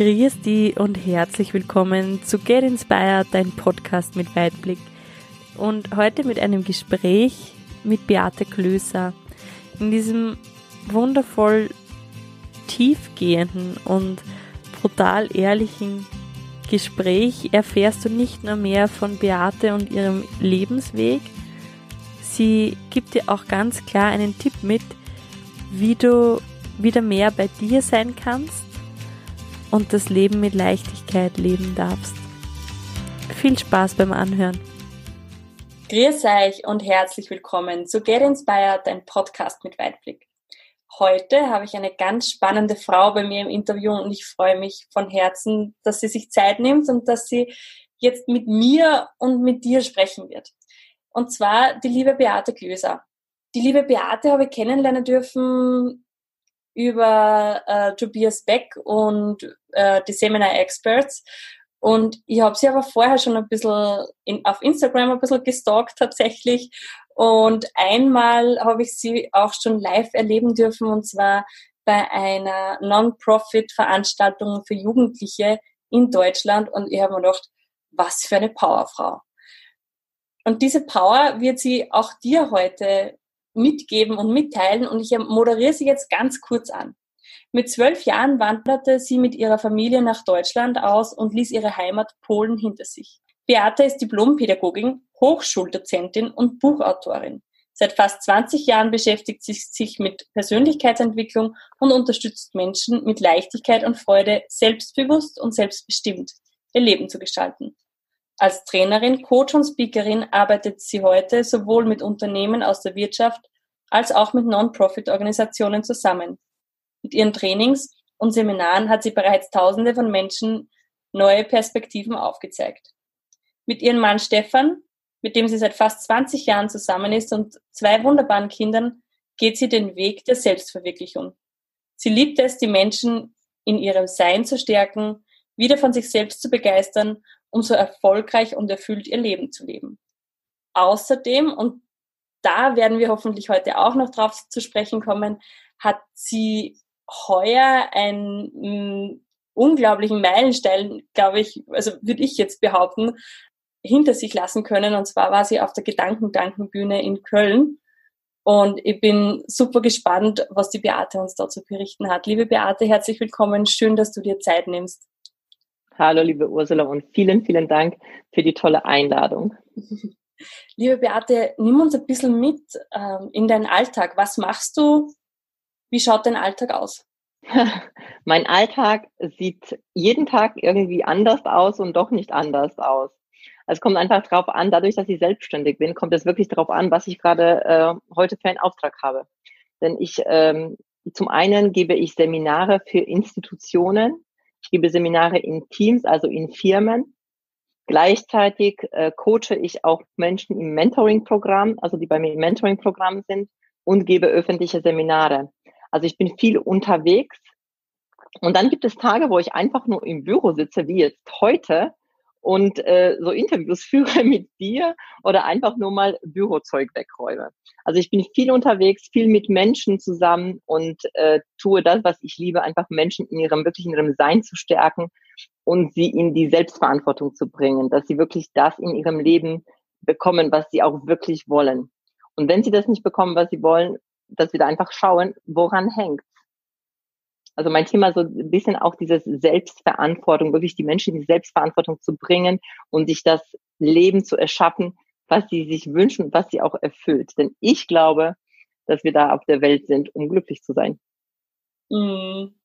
Grüß die und herzlich willkommen zu Get Inspired, dein Podcast mit Weitblick. Und heute mit einem Gespräch mit Beate Klöser. In diesem wundervoll tiefgehenden und brutal ehrlichen Gespräch erfährst du nicht nur mehr von Beate und ihrem Lebensweg, sie gibt dir auch ganz klar einen Tipp mit, wie du wieder mehr bei dir sein kannst und das Leben mit Leichtigkeit leben darfst. Viel Spaß beim Anhören. Grüß euch und herzlich willkommen zu Get Inspired, dein Podcast mit Weitblick. Heute habe ich eine ganz spannende Frau bei mir im Interview und ich freue mich von Herzen, dass sie sich Zeit nimmt und dass sie jetzt mit mir und mit dir sprechen wird. Und zwar die liebe Beate Klöser. Die liebe Beate habe ich kennenlernen dürfen über äh, Tobias Beck und äh, die Seminar Experts. Und ich habe sie aber vorher schon ein bisschen in, auf Instagram ein bisschen gestalkt tatsächlich. Und einmal habe ich sie auch schon live erleben dürfen und zwar bei einer Non-Profit-Veranstaltung für Jugendliche in Deutschland. Und ich habe mir gedacht, was für eine Powerfrau. Und diese Power wird sie auch dir heute mitgeben und mitteilen und ich moderiere sie jetzt ganz kurz an. Mit zwölf Jahren wanderte sie mit ihrer Familie nach Deutschland aus und ließ ihre Heimat Polen hinter sich. Beate ist Diplompädagogin, Hochschuldozentin und Buchautorin. Seit fast 20 Jahren beschäftigt sie sich mit Persönlichkeitsentwicklung und unterstützt Menschen mit Leichtigkeit und Freude selbstbewusst und selbstbestimmt ihr Leben zu gestalten. Als Trainerin, Coach und Speakerin arbeitet sie heute sowohl mit Unternehmen aus der Wirtschaft als auch mit Non-Profit-Organisationen zusammen. Mit ihren Trainings und Seminaren hat sie bereits Tausende von Menschen neue Perspektiven aufgezeigt. Mit ihrem Mann Stefan, mit dem sie seit fast 20 Jahren zusammen ist und zwei wunderbaren Kindern, geht sie den Weg der Selbstverwirklichung. Sie liebt es, die Menschen in ihrem Sein zu stärken, wieder von sich selbst zu begeistern um so erfolgreich und erfüllt ihr Leben zu leben. Außerdem, und da werden wir hoffentlich heute auch noch drauf zu sprechen kommen, hat sie heuer einen mm, unglaublichen Meilenstein, glaube ich, also würde ich jetzt behaupten, hinter sich lassen können. Und zwar war sie auf der Gedankendankenbühne in Köln. Und ich bin super gespannt, was die Beate uns dazu berichten hat. Liebe Beate, herzlich willkommen. Schön, dass du dir Zeit nimmst. Hallo, liebe Ursula und vielen, vielen Dank für die tolle Einladung. Liebe Beate, nimm uns ein bisschen mit ähm, in deinen Alltag. Was machst du? Wie schaut dein Alltag aus? mein Alltag sieht jeden Tag irgendwie anders aus und doch nicht anders aus. Also es kommt einfach darauf an, dadurch, dass ich selbstständig bin, kommt es wirklich darauf an, was ich gerade äh, heute für einen Auftrag habe. Denn ich ähm, zum einen gebe ich Seminare für Institutionen, ich gebe Seminare in Teams, also in Firmen. Gleichzeitig äh, coache ich auch Menschen im Mentoring-Programm, also die bei mir im Mentoring-Programm sind und gebe öffentliche Seminare. Also ich bin viel unterwegs. Und dann gibt es Tage, wo ich einfach nur im Büro sitze, wie jetzt heute, und äh, so Interviews führe mit dir oder einfach nur mal Bürozeug wegräume. Also ich bin viel unterwegs, viel mit Menschen zusammen und äh, tue das, was ich liebe, einfach Menschen in ihrem wirklich in ihrem Sein zu stärken und sie in die Selbstverantwortung zu bringen, dass sie wirklich das in ihrem Leben bekommen, was sie auch wirklich wollen. Und wenn sie das nicht bekommen, was sie wollen, dass wir da einfach schauen, woran hängt also mein Thema so ein bisschen auch diese Selbstverantwortung, wirklich die Menschen in die Selbstverantwortung zu bringen und sich das Leben zu erschaffen, was sie sich wünschen, was sie auch erfüllt. Denn ich glaube, dass wir da auf der Welt sind, um glücklich zu sein. Mm.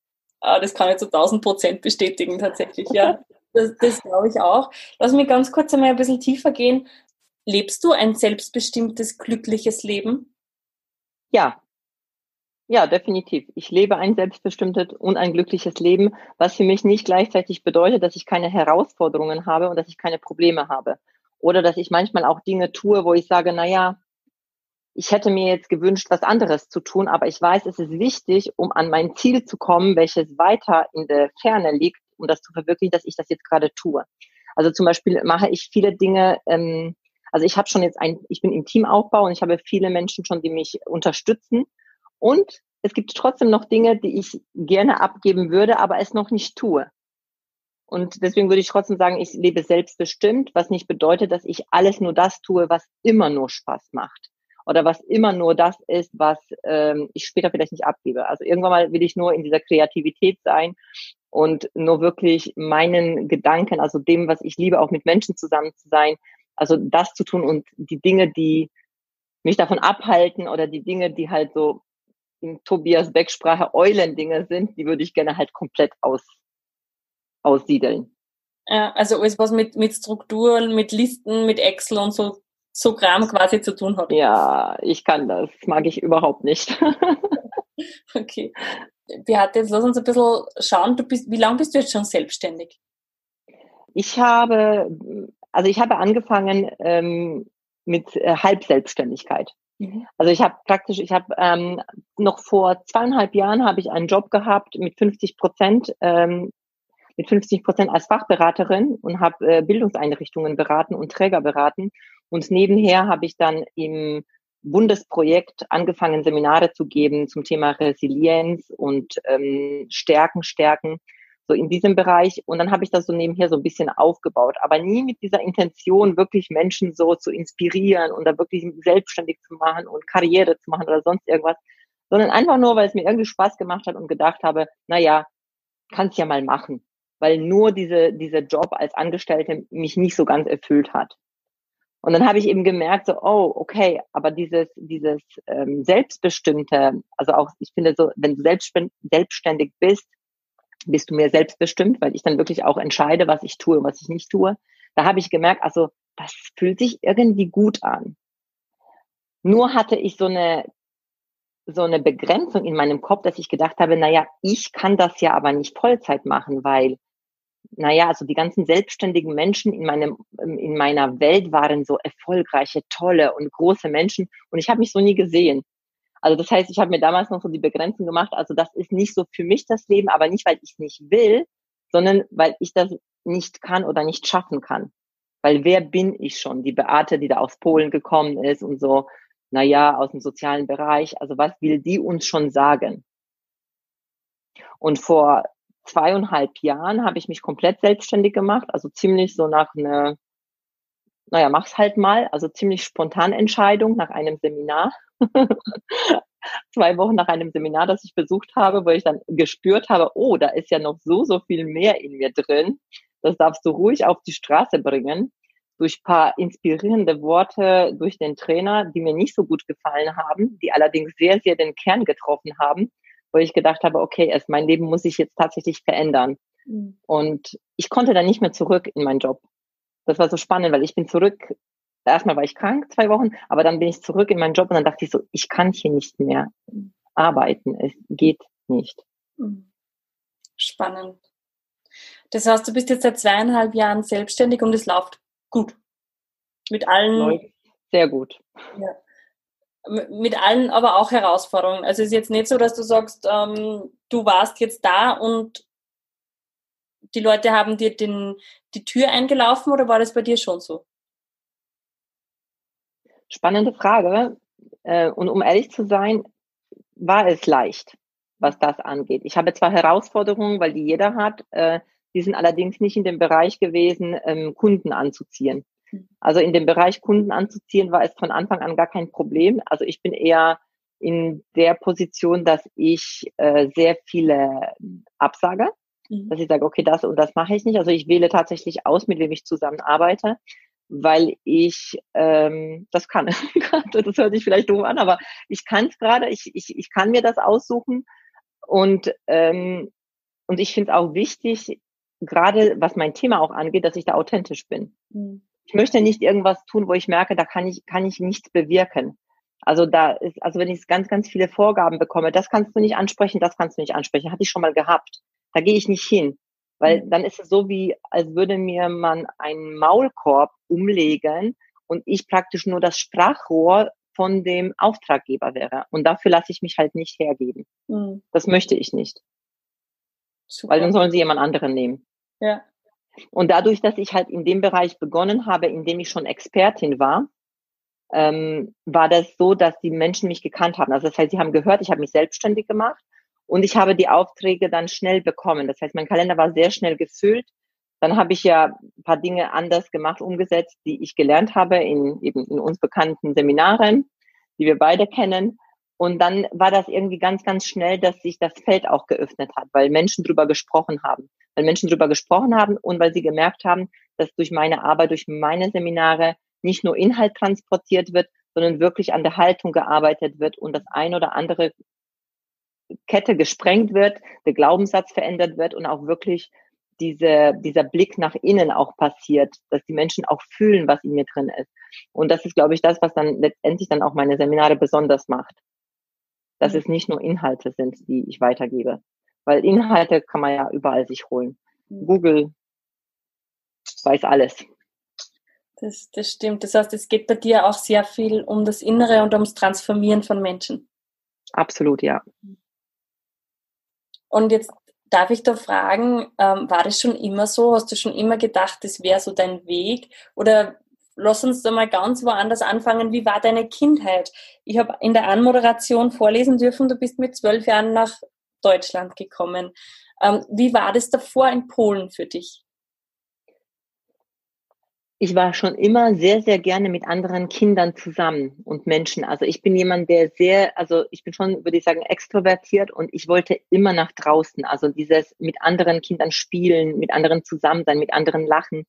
Ah, das kann ich zu 1000 Prozent bestätigen, tatsächlich, ja. Das, das glaube ich auch. Lass mich ganz kurz einmal ein bisschen tiefer gehen. Lebst du ein selbstbestimmtes, glückliches Leben? Ja, ja, definitiv. Ich lebe ein selbstbestimmtes und ein glückliches Leben, was für mich nicht gleichzeitig bedeutet, dass ich keine Herausforderungen habe und dass ich keine Probleme habe. Oder dass ich manchmal auch Dinge tue, wo ich sage, na ja, ich hätte mir jetzt gewünscht, was anderes zu tun, aber ich weiß, es ist wichtig, um an mein Ziel zu kommen, welches weiter in der Ferne liegt, um das zu verwirklichen, dass ich das jetzt gerade tue. Also zum Beispiel mache ich viele Dinge, ähm, also ich habe schon jetzt ein, ich bin im Teamaufbau und ich habe viele Menschen schon, die mich unterstützen und es gibt trotzdem noch Dinge, die ich gerne abgeben würde, aber es noch nicht tue. Und deswegen würde ich trotzdem sagen, ich lebe selbstbestimmt, was nicht bedeutet, dass ich alles nur das tue, was immer nur Spaß macht. Oder was immer nur das ist, was ähm, ich später vielleicht nicht abgebe. Also irgendwann mal will ich nur in dieser Kreativität sein und nur wirklich meinen Gedanken, also dem, was ich liebe, auch mit Menschen zusammen zu sein, also das zu tun und die Dinge, die mich davon abhalten oder die Dinge, die halt so in Tobias Beck-Sprache Eulendinge sind, die würde ich gerne halt komplett aus, aussiedeln. Ja, also alles, was mit, mit Strukturen, mit Listen, mit Excel und so, so Kram quasi zu tun hat. Ja, ich kann das. Mag ich überhaupt nicht. okay. Beate, jetzt lass uns ein bisschen schauen. Du bist, wie lange bist du jetzt schon selbstständig? Ich habe, also ich habe angefangen ähm, mit äh, Halbselbstständigkeit. Mhm. Also ich habe praktisch, ich habe ähm, noch vor zweieinhalb Jahren habe ich einen Job gehabt mit 50 Prozent, ähm, mit 50 Prozent als Fachberaterin und habe äh, Bildungseinrichtungen beraten und Träger beraten. Und nebenher habe ich dann im Bundesprojekt angefangen, Seminare zu geben zum Thema Resilienz und ähm, Stärken, Stärken so in diesem Bereich. Und dann habe ich das so nebenher so ein bisschen aufgebaut, aber nie mit dieser Intention, wirklich Menschen so zu inspirieren und da wirklich selbstständig zu machen und Karriere zu machen oder sonst irgendwas, sondern einfach nur, weil es mir irgendwie Spaß gemacht hat und gedacht habe, na ja, kann's ja mal machen, weil nur diese, dieser Job als Angestellte mich nicht so ganz erfüllt hat. Und dann habe ich eben gemerkt, so, oh, okay, aber dieses, dieses ähm, Selbstbestimmte, also auch, ich finde so, wenn du selbstständig bist, bist du mehr selbstbestimmt, weil ich dann wirklich auch entscheide, was ich tue und was ich nicht tue. Da habe ich gemerkt, also das fühlt sich irgendwie gut an. Nur hatte ich so eine so eine Begrenzung in meinem Kopf, dass ich gedacht habe, naja, ich kann das ja aber nicht Vollzeit machen, weil, naja, also die ganzen selbstständigen Menschen in meinem, in meiner Welt waren so erfolgreiche, tolle und große Menschen und ich habe mich so nie gesehen. Also das heißt, ich habe mir damals noch so die Begrenzung gemacht, also das ist nicht so für mich das Leben, aber nicht, weil ich es nicht will, sondern weil ich das nicht kann oder nicht schaffen kann. Weil wer bin ich schon? Die Beate, die da aus Polen gekommen ist und so, na ja, aus dem sozialen Bereich. Also was will die uns schon sagen? Und vor zweieinhalb Jahren habe ich mich komplett selbstständig gemacht, also ziemlich so nach einer, naja, mach's halt mal, also ziemlich spontan Entscheidung nach einem Seminar. zwei Wochen nach einem Seminar, das ich besucht habe, wo ich dann gespürt habe, oh, da ist ja noch so, so viel mehr in mir drin. Das darfst du ruhig auf die Straße bringen. Durch paar inspirierende Worte durch den Trainer, die mir nicht so gut gefallen haben, die allerdings sehr, sehr den Kern getroffen haben, wo ich gedacht habe, okay, erst mein Leben muss sich jetzt tatsächlich verändern. Mhm. Und ich konnte dann nicht mehr zurück in meinen Job. Das war so spannend, weil ich bin zurück erstmal war ich krank, zwei Wochen, aber dann bin ich zurück in meinen Job und dann dachte ich so, ich kann hier nicht mehr arbeiten. Es geht nicht. Mhm. Spannend. Das heißt, du bist jetzt seit zweieinhalb Jahren selbstständig und es läuft gut. Mit allen. Sehr gut. Ja. Mit allen aber auch Herausforderungen. Also es ist jetzt nicht so, dass du sagst, ähm, du warst jetzt da und die Leute haben dir den, die Tür eingelaufen oder war das bei dir schon so? Spannende Frage. Äh, und um ehrlich zu sein, war es leicht, was das angeht. Ich habe zwar Herausforderungen, weil die jeder hat, äh, die sind allerdings nicht in dem Bereich gewesen, ähm, Kunden anzuziehen. Also in dem Bereich Kunden anzuziehen war es von Anfang an gar kein Problem. Also ich bin eher in der Position, dass ich äh, sehr viele absage, mhm. dass ich sage, okay, das und das mache ich nicht. Also ich wähle tatsächlich aus, mit wem ich zusammenarbeite weil ich ähm, das kann. das hört sich vielleicht doof an, aber ich kann es gerade, ich, ich, ich kann mir das aussuchen und, ähm, und ich finde es auch wichtig, gerade was mein Thema auch angeht, dass ich da authentisch bin. Mhm. Ich möchte nicht irgendwas tun, wo ich merke, da kann ich, kann ich nichts bewirken. Also da ist, also wenn ich ganz, ganz viele Vorgaben bekomme, das kannst du nicht ansprechen, das kannst du nicht ansprechen, hatte ich schon mal gehabt. Da gehe ich nicht hin. Weil mhm. dann ist es so wie, als würde mir man einen Maulkorb umlegen und ich praktisch nur das Sprachrohr von dem Auftraggeber wäre. Und dafür lasse ich mich halt nicht hergeben. Mhm. Das möchte ich nicht. Super. Weil dann sollen sie jemand anderen nehmen. Ja. Und dadurch, dass ich halt in dem Bereich begonnen habe, in dem ich schon Expertin war, ähm, war das so, dass die Menschen mich gekannt haben. Also das heißt, sie haben gehört, ich habe mich selbstständig gemacht und ich habe die Aufträge dann schnell bekommen. Das heißt, mein Kalender war sehr schnell gefüllt, dann habe ich ja ein paar Dinge anders gemacht, umgesetzt, die ich gelernt habe in eben in uns bekannten Seminaren, die wir beide kennen. Und dann war das irgendwie ganz, ganz schnell, dass sich das Feld auch geöffnet hat, weil Menschen drüber gesprochen haben. Weil Menschen drüber gesprochen haben und weil sie gemerkt haben, dass durch meine Arbeit, durch meine Seminare nicht nur Inhalt transportiert wird, sondern wirklich an der Haltung gearbeitet wird und das ein oder andere Kette gesprengt wird, der Glaubenssatz verändert wird und auch wirklich diese, dieser Blick nach innen auch passiert, dass die Menschen auch fühlen, was in mir drin ist. Und das ist, glaube ich, das, was dann letztendlich dann auch meine Seminare besonders macht. Dass mhm. es nicht nur Inhalte sind, die ich weitergebe. Weil Inhalte kann man ja überall sich holen. Mhm. Google weiß alles. Das, das stimmt. Das heißt, es geht bei dir auch sehr viel um das Innere und ums Transformieren von Menschen. Absolut, ja. Und jetzt darf ich da fragen, ähm, war das schon immer so? Hast du schon immer gedacht, das wäre so dein Weg? Oder lass uns da mal ganz woanders anfangen. Wie war deine Kindheit? Ich habe in der Anmoderation vorlesen dürfen, du bist mit zwölf Jahren nach Deutschland gekommen. Ähm, wie war das davor in Polen für dich? ich war schon immer sehr, sehr gerne mit anderen Kindern zusammen und Menschen. Also ich bin jemand, der sehr, also ich bin schon, würde ich sagen, extrovertiert und ich wollte immer nach draußen. Also dieses mit anderen Kindern spielen, mit anderen zusammen sein, mit anderen lachen.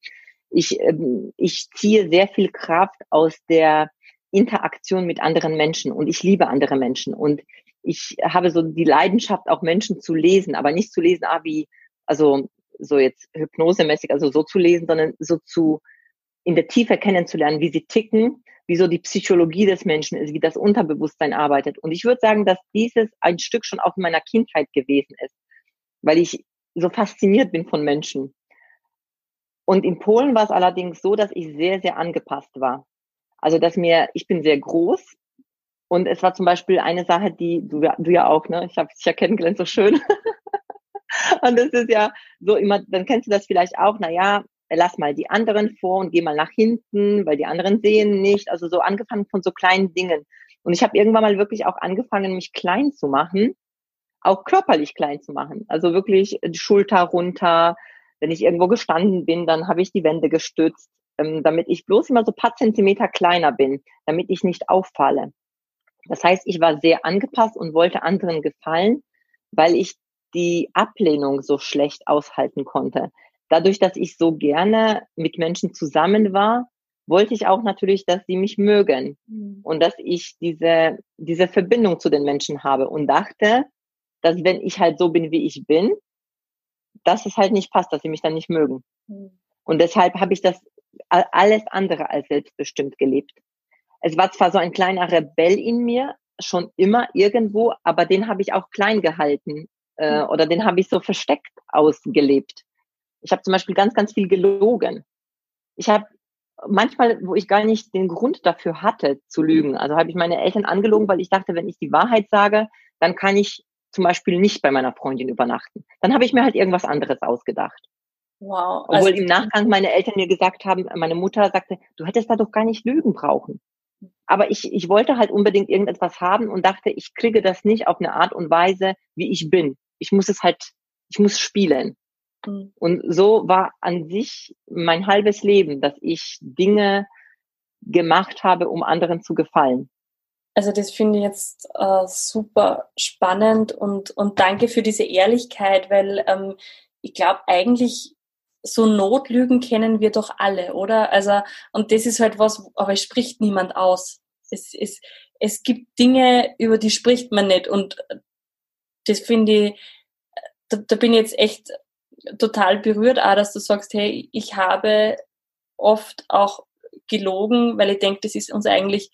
Ich, ähm, ich ziehe sehr viel Kraft aus der Interaktion mit anderen Menschen und ich liebe andere Menschen und ich habe so die Leidenschaft, auch Menschen zu lesen, aber nicht zu lesen, ah, wie, also so jetzt hypnosemäßig, also so zu lesen, sondern so zu in der Tiefe kennenzulernen, wie sie ticken, wie so die Psychologie des Menschen ist, wie das Unterbewusstsein arbeitet. Und ich würde sagen, dass dieses ein Stück schon auch in meiner Kindheit gewesen ist, weil ich so fasziniert bin von Menschen. Und in Polen war es allerdings so, dass ich sehr, sehr angepasst war. Also, dass mir, ich bin sehr groß. Und es war zum Beispiel eine Sache, die du, du ja auch, ne? Ich habe dich ja kennengelernt, so schön. und das ist ja so immer, dann kennst du das vielleicht auch, na ja, lass mal die anderen vor und geh mal nach hinten, weil die anderen sehen nicht. Also so angefangen von so kleinen Dingen. Und ich habe irgendwann mal wirklich auch angefangen, mich klein zu machen, auch körperlich klein zu machen. Also wirklich die Schulter runter. Wenn ich irgendwo gestanden bin, dann habe ich die Wände gestützt, ähm, damit ich bloß immer so paar Zentimeter kleiner bin, damit ich nicht auffalle. Das heißt, ich war sehr angepasst und wollte anderen gefallen, weil ich die Ablehnung so schlecht aushalten konnte dadurch, dass ich so gerne mit Menschen zusammen war, wollte ich auch natürlich, dass sie mich mögen mhm. und dass ich diese, diese Verbindung zu den Menschen habe und dachte, dass wenn ich halt so bin, wie ich bin, dass es halt nicht passt, dass sie mich dann nicht mögen. Mhm. Und deshalb habe ich das alles andere als selbstbestimmt gelebt. Es war zwar so ein kleiner Rebell in mir, schon immer irgendwo, aber den habe ich auch klein gehalten äh, mhm. oder den habe ich so versteckt ausgelebt. Ich habe zum Beispiel ganz, ganz viel gelogen. Ich habe manchmal, wo ich gar nicht den Grund dafür hatte zu lügen, also habe ich meine Eltern angelogen, weil ich dachte, wenn ich die Wahrheit sage, dann kann ich zum Beispiel nicht bei meiner Freundin übernachten. Dann habe ich mir halt irgendwas anderes ausgedacht. Wow. Obwohl also, im Nachgang meine Eltern mir gesagt haben, meine Mutter sagte, du hättest da doch gar nicht lügen brauchen. Aber ich, ich wollte halt unbedingt irgendetwas haben und dachte, ich kriege das nicht auf eine Art und Weise, wie ich bin. Ich muss es halt, ich muss spielen. Mhm. Und so war an sich mein halbes Leben, dass ich Dinge gemacht habe, um anderen zu gefallen. Also das finde ich jetzt äh, super spannend und, und danke für diese Ehrlichkeit, weil ähm, ich glaube eigentlich so Notlügen kennen wir doch alle, oder? Also und das ist halt was, aber es spricht niemand aus. Es, es, es gibt Dinge, über die spricht man nicht und das finde ich, da, da bin ich jetzt echt total berührt, auch, dass du sagst, hey, ich habe oft auch gelogen, weil ich denke, das ist uns eigentlich,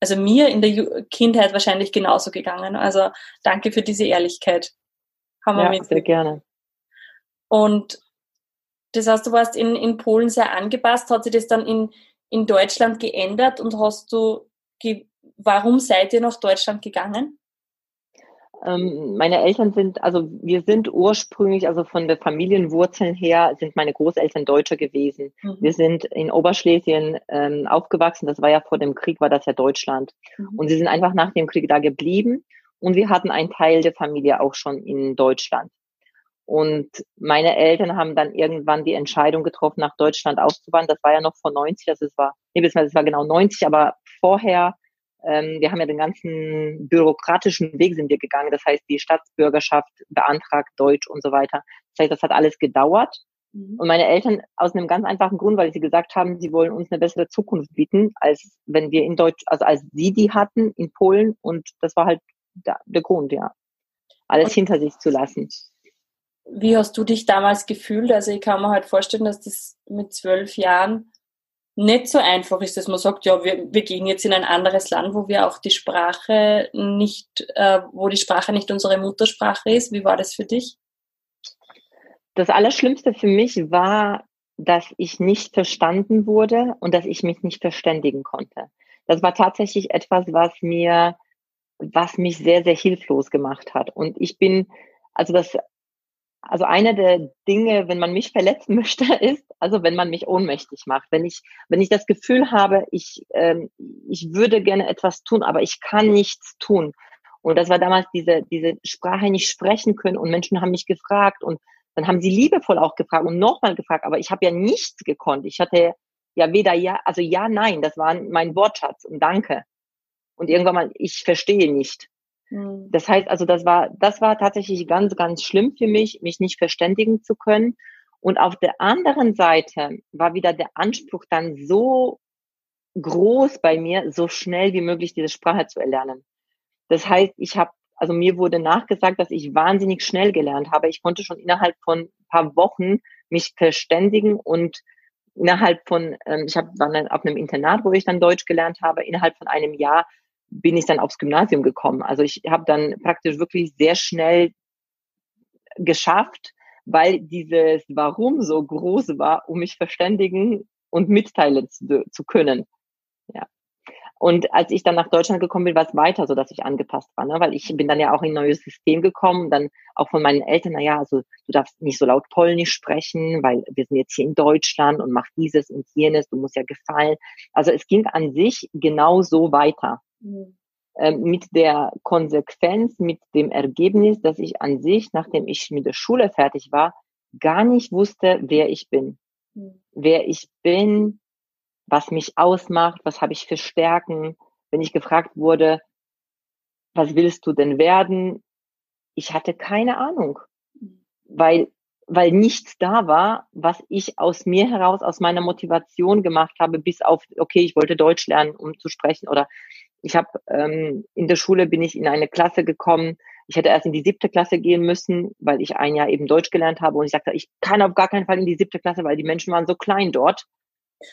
also mir in der Kindheit wahrscheinlich genauso gegangen. Also danke für diese Ehrlichkeit. Haben wir ja, mit. sehr gerne. Und das heißt, du warst in, in Polen sehr angepasst. Hat sich das dann in, in Deutschland geändert und hast du, warum seid ihr nach Deutschland gegangen? Ähm, meine Eltern sind, also wir sind ursprünglich, also von der Familienwurzeln her, sind meine Großeltern Deutsche gewesen. Mhm. Wir sind in Oberschlesien ähm, aufgewachsen. Das war ja vor dem Krieg, war das ja Deutschland. Mhm. Und sie sind einfach nach dem Krieg da geblieben. Und wir hatten einen Teil der Familie auch schon in Deutschland. Und meine Eltern haben dann irgendwann die Entscheidung getroffen, nach Deutschland auszuwandern. Das war ja noch vor 90, also es war, nee, es war genau 90, aber vorher, ähm, wir haben ja den ganzen bürokratischen Weg sind wir gegangen. Das heißt, die Staatsbürgerschaft beantragt Deutsch und so weiter. Das heißt, das hat alles gedauert. Mhm. Und meine Eltern aus einem ganz einfachen Grund, weil sie gesagt haben, sie wollen uns eine bessere Zukunft bieten, als wenn wir in Deutsch, also als sie die hatten in Polen. Und das war halt der, der Grund, ja. Alles und hinter sich zu lassen. Wie hast du dich damals gefühlt? Also ich kann mir halt vorstellen, dass das mit zwölf Jahren nicht so einfach ist, dass man sagt, ja, wir, wir gehen jetzt in ein anderes Land, wo wir auch die Sprache nicht, äh, wo die Sprache nicht unsere Muttersprache ist. Wie war das für dich? Das Allerschlimmste für mich war, dass ich nicht verstanden wurde und dass ich mich nicht verständigen konnte. Das war tatsächlich etwas, was mir, was mich sehr, sehr hilflos gemacht hat. Und ich bin, also das also eine der Dinge, wenn man mich verletzen möchte, ist, also wenn man mich ohnmächtig macht. Wenn ich, wenn ich das Gefühl habe, ich, ähm, ich würde gerne etwas tun, aber ich kann nichts tun. Und das war damals diese, diese Sprache nicht sprechen können und Menschen haben mich gefragt und dann haben sie liebevoll auch gefragt und nochmal gefragt, aber ich habe ja nichts gekonnt. Ich hatte ja weder ja, also ja, nein, das war mein Wortschatz und danke. Und irgendwann mal, ich verstehe nicht. Mhm. Das heißt also, das war, das war tatsächlich ganz, ganz schlimm für mich, mich nicht verständigen zu können. Und auf der anderen Seite war wieder der Anspruch dann so groß bei mir, so schnell wie möglich diese Sprache zu erlernen. Das heißt, ich habe, also mir wurde nachgesagt, dass ich wahnsinnig schnell gelernt habe. Ich konnte schon innerhalb von ein paar Wochen mich verständigen und innerhalb von, ähm, ich habe dann auf einem Internat, wo ich dann Deutsch gelernt habe, innerhalb von einem Jahr bin ich dann aufs Gymnasium gekommen. Also ich habe dann praktisch wirklich sehr schnell geschafft, weil dieses Warum so groß war, um mich verständigen und mitteilen zu, zu können. Ja. Und als ich dann nach Deutschland gekommen bin, war es weiter so, dass ich angepasst war, ne? weil ich bin dann ja auch in ein neues System gekommen, dann auch von meinen Eltern, na ja, also du darfst nicht so laut Polnisch sprechen, weil wir sind jetzt hier in Deutschland und mach dieses und jenes, du musst ja gefallen. Also es ging an sich genau so weiter. Mhm. Ähm, mit der Konsequenz, mit dem Ergebnis, dass ich an sich, nachdem ich mit der Schule fertig war, gar nicht wusste, wer ich bin. Mhm. Wer ich bin, was mich ausmacht, was habe ich für Stärken. Wenn ich gefragt wurde, was willst du denn werden? Ich hatte keine Ahnung, mhm. weil, weil nichts da war, was ich aus mir heraus, aus meiner Motivation gemacht habe, bis auf, okay, ich wollte Deutsch lernen, um zu sprechen oder ich habe ähm, in der Schule bin ich in eine Klasse gekommen. Ich hätte erst in die siebte Klasse gehen müssen, weil ich ein Jahr eben Deutsch gelernt habe. Und ich sagte, ich kann auf gar keinen Fall in die siebte Klasse, weil die Menschen waren so klein dort.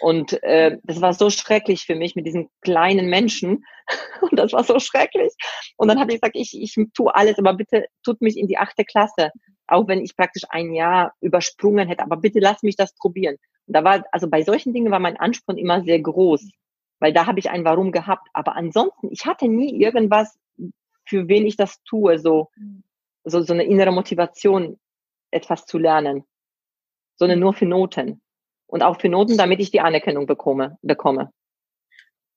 Und äh, das war so schrecklich für mich mit diesen kleinen Menschen. Und das war so schrecklich. Und dann habe ich gesagt, ich, ich tue alles, aber bitte tut mich in die achte Klasse. Auch wenn ich praktisch ein Jahr übersprungen hätte. Aber bitte lass mich das probieren. Und da war, also bei solchen Dingen war mein Anspruch immer sehr groß weil da habe ich ein Warum gehabt. Aber ansonsten, ich hatte nie irgendwas, für wen ich das tue, so, mhm. so, so eine innere Motivation, etwas zu lernen, sondern nur für Noten. Und auch für Noten, damit ich die Anerkennung bekomme. bekomme.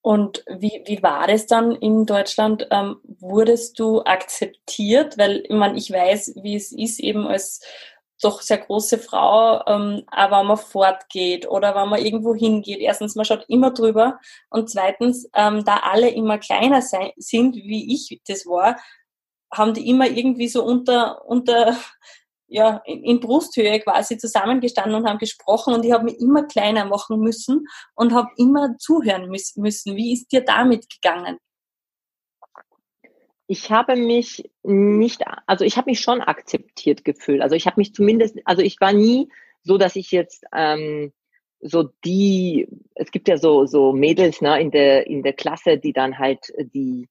Und wie, wie war das dann in Deutschland? Ähm, wurdest du akzeptiert? Weil ich, meine, ich weiß, wie es ist, eben als doch sehr große Frau, ähm, aber wenn man fortgeht oder wenn man irgendwo hingeht, erstens, man schaut immer drüber und zweitens, ähm, da alle immer kleiner sein, sind, wie ich das war, haben die immer irgendwie so unter, unter ja, in, in Brusthöhe quasi zusammengestanden und haben gesprochen und ich habe mich immer kleiner machen müssen und habe immer zuhören müssen. Wie ist dir damit gegangen? Ich habe mich nicht, also ich habe mich schon akzeptiert gefühlt. Also ich habe mich zumindest, also ich war nie so, dass ich jetzt ähm, so die, es gibt ja so so Mädels ne in der in der Klasse, die dann halt die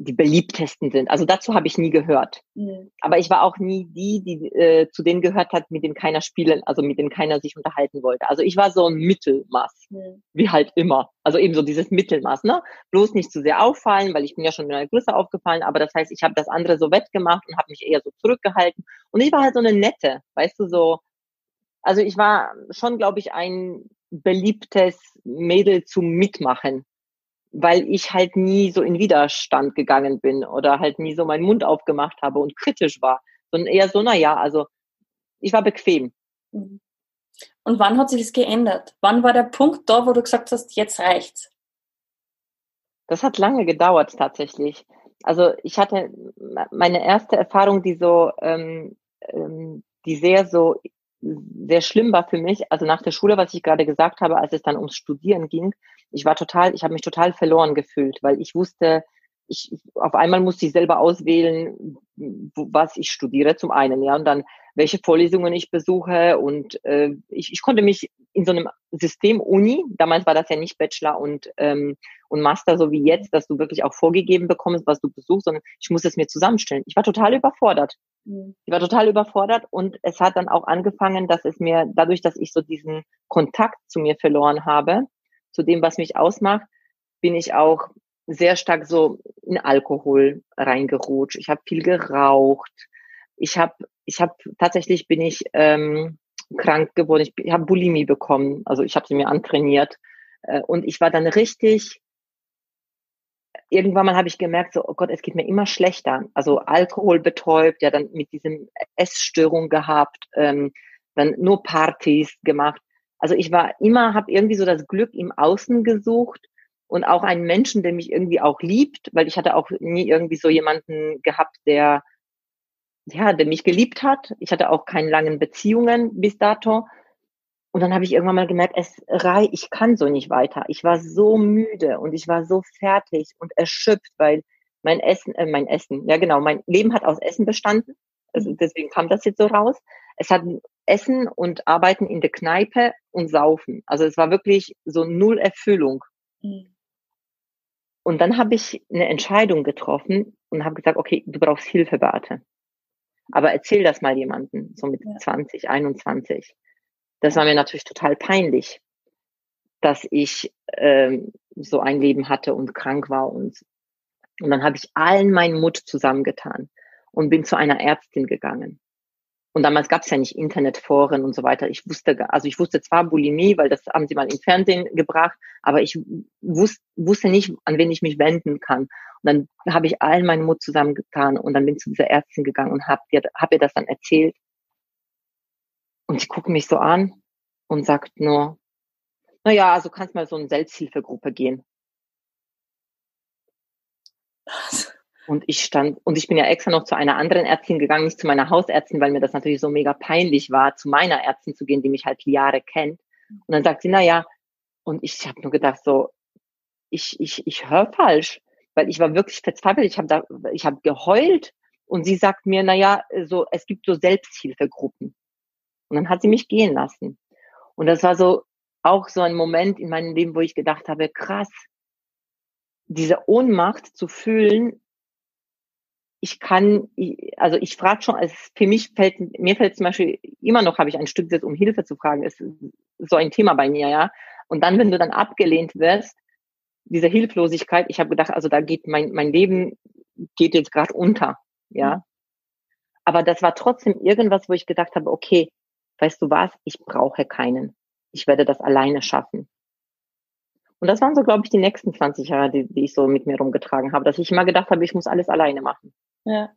die beliebtesten sind. Also dazu habe ich nie gehört. Mhm. Aber ich war auch nie die, die äh, zu denen gehört hat, mit denen keiner spielen, also mit denen keiner sich unterhalten wollte. Also ich war so ein Mittelmaß, mhm. wie halt immer. Also eben so dieses Mittelmaß, ne? Bloß nicht zu sehr auffallen, weil ich bin ja schon in einer Größe aufgefallen, aber das heißt, ich habe das andere so wettgemacht und habe mich eher so zurückgehalten. Und ich war halt so eine nette, weißt du, so. Also ich war schon, glaube ich, ein beliebtes Mädel zum Mitmachen weil ich halt nie so in Widerstand gegangen bin oder halt nie so meinen Mund aufgemacht habe und kritisch war, sondern eher so, na ja, also ich war bequem. Mhm. Und wann hat sich das geändert? Wann war der Punkt da, wo du gesagt hast, jetzt reicht's? Das hat lange gedauert tatsächlich. Also ich hatte meine erste Erfahrung, die so, ähm, ähm, die sehr so sehr schlimm war für mich. Also nach der Schule, was ich gerade gesagt habe, als es dann ums Studieren ging, ich war total, ich habe mich total verloren gefühlt, weil ich wusste, ich, auf einmal musste ich selber auswählen, was ich studiere zum einen, ja, und dann welche Vorlesungen ich besuche und äh, ich, ich konnte mich in so einem System Uni, damals war das ja nicht Bachelor und ähm, und Master so wie jetzt, dass du wirklich auch vorgegeben bekommst, was du besuchst, sondern ich musste es mir zusammenstellen. Ich war total überfordert. Mhm. Ich war total überfordert und es hat dann auch angefangen, dass es mir dadurch, dass ich so diesen Kontakt zu mir verloren habe, zu dem, was mich ausmacht, bin ich auch sehr stark so in Alkohol reingerutscht. Ich habe viel geraucht. Ich habe, ich habe tatsächlich bin ich ähm, krank geworden. Ich, ich habe Bulimie bekommen. Also ich habe sie mir antrainiert äh, und ich war dann richtig. Irgendwann mal habe ich gemerkt, so, oh Gott, es geht mir immer schlechter. Also Alkohol betäubt, ja, dann mit diesem Essstörung gehabt, ähm, dann nur Partys gemacht. Also ich war immer, habe irgendwie so das Glück im Außen gesucht und auch einen Menschen, der mich irgendwie auch liebt, weil ich hatte auch nie irgendwie so jemanden gehabt, der ja, der mich geliebt hat. Ich hatte auch keine langen Beziehungen bis dato. Und dann habe ich irgendwann mal gemerkt, es rei, ich kann so nicht weiter. Ich war so müde und ich war so fertig und erschöpft, weil mein Essen, äh, mein Essen, ja genau, mein Leben hat aus Essen bestanden. Also deswegen kam das jetzt so raus. Es hat Essen und Arbeiten in der Kneipe und Saufen. Also es war wirklich so null Erfüllung. Mhm. Und dann habe ich eine Entscheidung getroffen und habe gesagt, okay, du brauchst Hilfe, Beate. Aber erzähl das mal jemanden, so mit ja. 20, 21. Das war mir natürlich total peinlich, dass ich ähm, so ein Leben hatte und krank war. Und, und dann habe ich allen meinen Mut zusammengetan und bin zu einer Ärztin gegangen. Und damals gab es ja nicht Internetforen und so weiter. Ich wusste, also ich wusste zwar Bulimie, weil das haben sie mal im Fernsehen gebracht, aber ich wusste, wusste nicht, an wen ich mich wenden kann. Und dann habe ich allen meinen Mut zusammengetan und dann bin zu dieser Ärztin gegangen und habe ihr, hab ihr das dann erzählt. Und sie guckt mich so an und sagt nur, na ja, also kannst mal so eine Selbsthilfegruppe gehen. Und ich stand, und ich bin ja extra noch zu einer anderen Ärztin gegangen, nicht zu meiner Hausärztin, weil mir das natürlich so mega peinlich war, zu meiner Ärztin zu gehen, die mich halt Jahre kennt. Und dann sagt sie, na ja, und ich habe nur gedacht so, ich, ich, ich höre falsch, weil ich war wirklich verzweifelt. Ich habe da, ich habe geheult und sie sagt mir, na ja, so, es gibt so Selbsthilfegruppen. Und dann hat sie mich gehen lassen. Und das war so auch so ein Moment in meinem Leben, wo ich gedacht habe, krass, diese Ohnmacht zu fühlen, ich kann, also ich frage schon, also für mich fällt, mir fällt zum Beispiel immer noch, habe ich ein Stück jetzt, um Hilfe zu fragen, ist so ein Thema bei mir, ja. Und dann, wenn du dann abgelehnt wirst, diese Hilflosigkeit, ich habe gedacht, also da geht mein, mein Leben geht jetzt gerade unter, ja. Mhm. Aber das war trotzdem irgendwas, wo ich gedacht habe, okay, weißt du was, ich brauche keinen. Ich werde das alleine schaffen. Und das waren so, glaube ich, die nächsten 20 Jahre, die, die ich so mit mir rumgetragen habe, dass ich immer gedacht habe, ich muss alles alleine machen. Ja.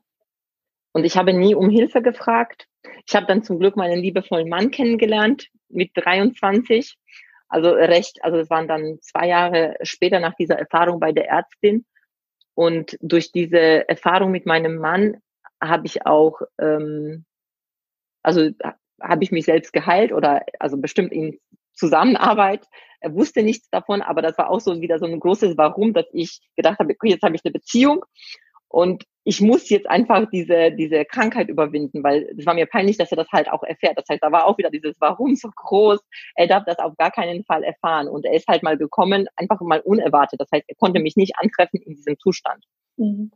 Und ich habe nie um Hilfe gefragt. Ich habe dann zum Glück meinen liebevollen Mann kennengelernt mit 23. Also recht, also es waren dann zwei Jahre später nach dieser Erfahrung bei der Ärztin. Und durch diese Erfahrung mit meinem Mann habe ich auch, ähm, also habe ich mich selbst geheilt oder also bestimmt in Zusammenarbeit. Er wusste nichts davon, aber das war auch so wieder so ein großes Warum, dass ich gedacht habe, jetzt habe ich eine Beziehung und ich muss jetzt einfach diese, diese Krankheit überwinden, weil es war mir peinlich, dass er das halt auch erfährt. Das heißt, da war auch wieder dieses Warum so groß. Er darf das auf gar keinen Fall erfahren. Und er ist halt mal gekommen, einfach mal unerwartet. Das heißt, er konnte mich nicht antreffen in diesem Zustand. Mhm.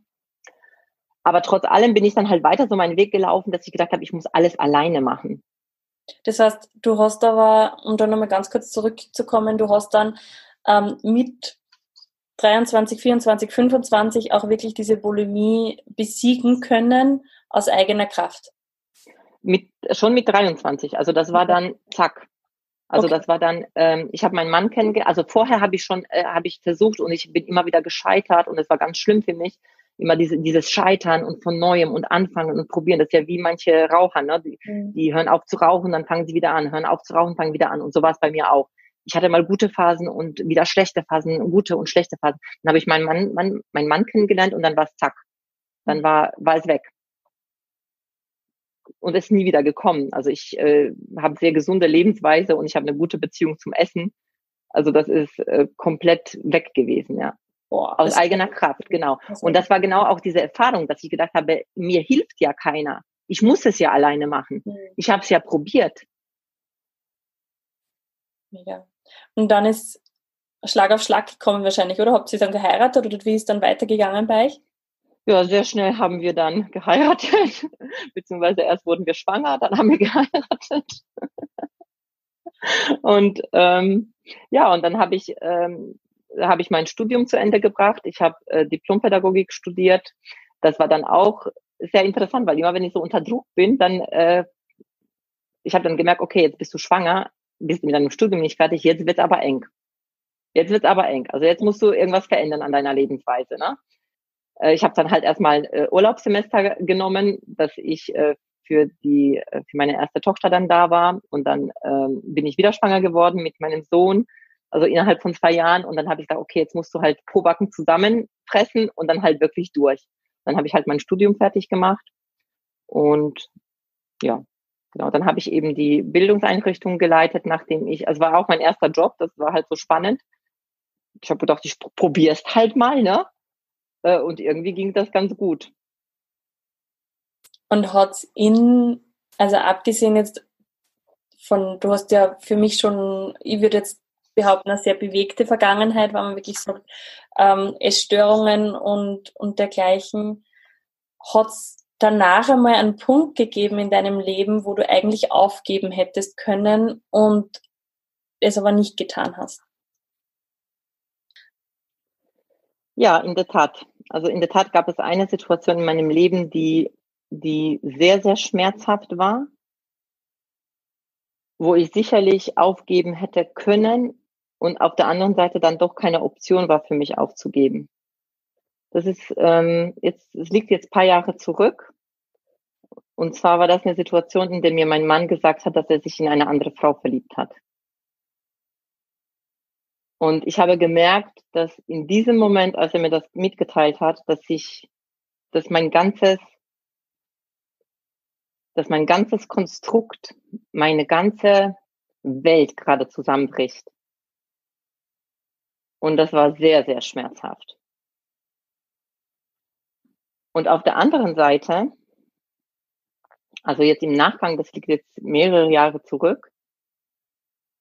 Aber trotz allem bin ich dann halt weiter so meinen Weg gelaufen, dass ich gedacht habe, ich muss alles alleine machen. Das heißt, du hast aber, um da nochmal ganz kurz zurückzukommen, du hast dann ähm, mit 23, 24, 25 auch wirklich diese Bulimie besiegen können aus eigener Kraft? Mit, schon mit 23. Also das war dann zack. Also okay. das war dann, ähm, ich habe meinen Mann kennengelernt. Also vorher habe ich schon, äh, habe ich versucht und ich bin immer wieder gescheitert und es war ganz schlimm für mich. immer diese, dieses Scheitern und von Neuem und Anfangen und Probieren. Das ist ja wie manche Raucher, ne? Die, mhm. die hören auf zu rauchen, dann fangen sie wieder an, hören auf zu rauchen, fangen wieder an. Und so war es bei mir auch. Ich hatte mal gute Phasen und wieder schlechte Phasen, gute und schlechte Phasen. Dann habe ich meinen Mann, Mann, meinen Mann kennengelernt und dann war es zack. Dann war, war es weg. Und es ist nie wieder gekommen. Also ich äh, habe sehr gesunde Lebensweise und ich habe eine gute Beziehung zum Essen. Also das ist äh, komplett weg gewesen, ja. Boah, aus eigener Kraft, genau. Und das war genau auch diese Erfahrung, dass ich gedacht habe, mir hilft ja keiner. Ich muss es ja alleine machen. Mhm. Ich habe es ja probiert. Mega. Und dann ist Schlag auf Schlag gekommen wahrscheinlich, oder? Habt ihr dann geheiratet oder wie ist dann weitergegangen bei euch? Ja, sehr schnell haben wir dann geheiratet, beziehungsweise erst wurden wir schwanger, dann haben wir geheiratet. und ähm, ja, und dann habe ich ähm, habe ich mein Studium zu Ende gebracht. Ich habe äh, Diplompädagogik studiert. Das war dann auch sehr interessant, weil immer wenn ich so unter Druck bin, dann äh, ich habe dann gemerkt, okay, jetzt bist du schwanger, bist mit deinem Studium nicht fertig, jetzt wird's aber eng. Jetzt wird's aber eng. Also jetzt musst du irgendwas verändern an deiner Lebensweise. Ne? Äh, ich habe dann halt erstmal äh, Urlaubssemester genommen, dass ich äh, für die äh, für meine erste Tochter dann da war und dann ähm, bin ich wieder schwanger geworden mit meinem Sohn also innerhalb von zwei Jahren. Und dann habe ich gesagt, okay, jetzt musst du halt Pobacken zusammenpressen und dann halt wirklich durch. Dann habe ich halt mein Studium fertig gemacht und ja, genau. Dann habe ich eben die Bildungseinrichtung geleitet, nachdem ich, also war auch mein erster Job, das war halt so spannend. Ich habe gedacht, ich probier's halt mal, ne? Äh, und irgendwie ging das ganz gut. Und hat's in, also abgesehen jetzt von, du hast ja für mich schon, ich würde jetzt behaupten, eine sehr bewegte Vergangenheit, weil man wirklich sagt, ähm, Essstörungen und, und dergleichen. Hat es danach einmal einen Punkt gegeben in deinem Leben, wo du eigentlich aufgeben hättest können und es aber nicht getan hast? Ja, in der Tat. Also in der Tat gab es eine Situation in meinem Leben, die, die sehr, sehr schmerzhaft war, wo ich sicherlich aufgeben hätte können, und auf der anderen Seite dann doch keine Option war für mich aufzugeben. Das ist ähm, jetzt, es liegt jetzt paar Jahre zurück. Und zwar war das eine Situation, in der mir mein Mann gesagt hat, dass er sich in eine andere Frau verliebt hat. Und ich habe gemerkt, dass in diesem Moment, als er mir das mitgeteilt hat, dass ich, dass mein ganzes, dass mein ganzes Konstrukt, meine ganze Welt gerade zusammenbricht. Und das war sehr, sehr schmerzhaft. Und auf der anderen Seite, also jetzt im Nachgang, das liegt jetzt mehrere Jahre zurück,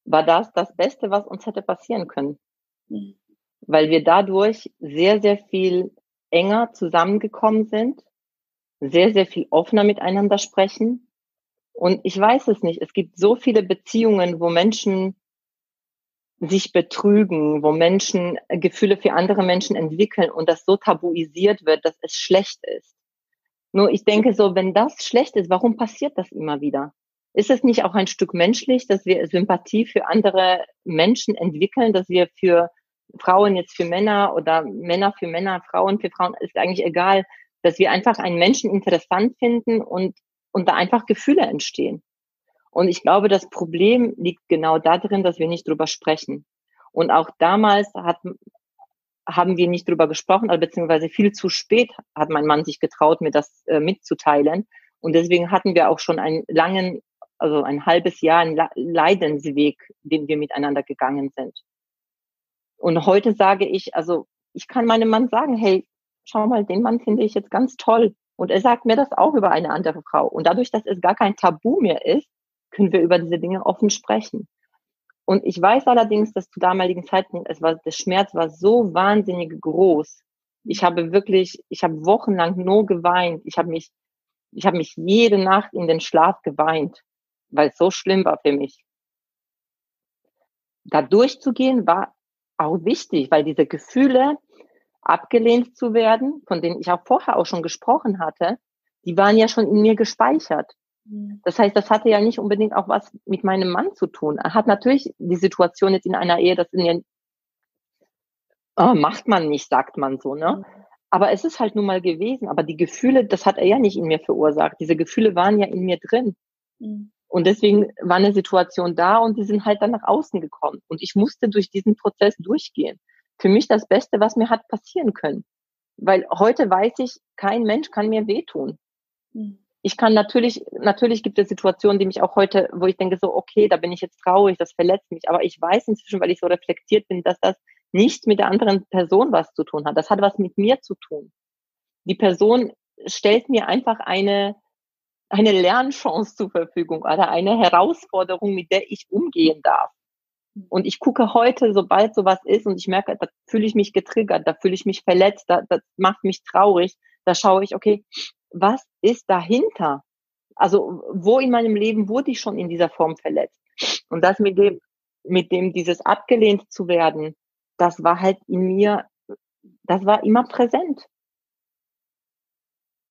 war das das Beste, was uns hätte passieren können. Mhm. Weil wir dadurch sehr, sehr viel enger zusammengekommen sind, sehr, sehr viel offener miteinander sprechen. Und ich weiß es nicht, es gibt so viele Beziehungen, wo Menschen sich betrügen, wo Menschen Gefühle für andere Menschen entwickeln und das so tabuisiert wird, dass es schlecht ist. Nur ich denke so, wenn das schlecht ist, warum passiert das immer wieder? Ist es nicht auch ein Stück menschlich, dass wir Sympathie für andere Menschen entwickeln, dass wir für Frauen jetzt für Männer oder Männer für Männer, Frauen für Frauen, ist eigentlich egal, dass wir einfach einen Menschen interessant finden und, und da einfach Gefühle entstehen. Und ich glaube, das Problem liegt genau darin, dass wir nicht drüber sprechen. Und auch damals hat, haben wir nicht drüber gesprochen, beziehungsweise viel zu spät hat mein Mann sich getraut, mir das äh, mitzuteilen. Und deswegen hatten wir auch schon einen langen, also ein halbes Jahr, einen Leidensweg, den wir miteinander gegangen sind. Und heute sage ich, also ich kann meinem Mann sagen, hey, schau mal, den Mann finde ich jetzt ganz toll. Und er sagt mir das auch über eine andere Frau. Und dadurch, dass es gar kein Tabu mehr ist, können wir über diese Dinge offen sprechen. Und ich weiß allerdings, dass zu damaligen Zeitpunkt, es war, der Schmerz war so wahnsinnig groß. Ich habe wirklich, ich habe wochenlang nur geweint. Ich habe mich, ich habe mich jede Nacht in den Schlaf geweint, weil es so schlimm war für mich. Da durchzugehen war auch wichtig, weil diese Gefühle, abgelehnt zu werden, von denen ich auch vorher auch schon gesprochen hatte, die waren ja schon in mir gespeichert. Mhm. Das heißt, das hatte ja nicht unbedingt auch was mit meinem Mann zu tun. Er hat natürlich die Situation jetzt in einer Ehe, das in ja, oh, macht man nicht, sagt man so, ne? Mhm. Aber es ist halt nun mal gewesen. Aber die Gefühle, das hat er ja nicht in mir verursacht. Diese Gefühle waren ja in mir drin. Mhm. Und deswegen war eine Situation da und die sind halt dann nach außen gekommen. Und ich musste durch diesen Prozess durchgehen. Für mich das Beste, was mir hat passieren können. Weil heute weiß ich, kein Mensch kann mir wehtun. Mhm. Ich kann natürlich, natürlich gibt es Situationen, die mich auch heute, wo ich denke so, okay, da bin ich jetzt traurig, das verletzt mich. Aber ich weiß inzwischen, weil ich so reflektiert bin, dass das nicht mit der anderen Person was zu tun hat. Das hat was mit mir zu tun. Die Person stellt mir einfach eine, eine Lernchance zur Verfügung oder eine Herausforderung, mit der ich umgehen darf. Und ich gucke heute, sobald sowas ist und ich merke, da fühle ich mich getriggert, da fühle ich mich verletzt, da, das macht mich traurig, da schaue ich, okay, was ist dahinter? Also wo in meinem Leben wurde ich schon in dieser Form verletzt? Und das mit dem, mit dem dieses abgelehnt zu werden, das war halt in mir, das war immer präsent.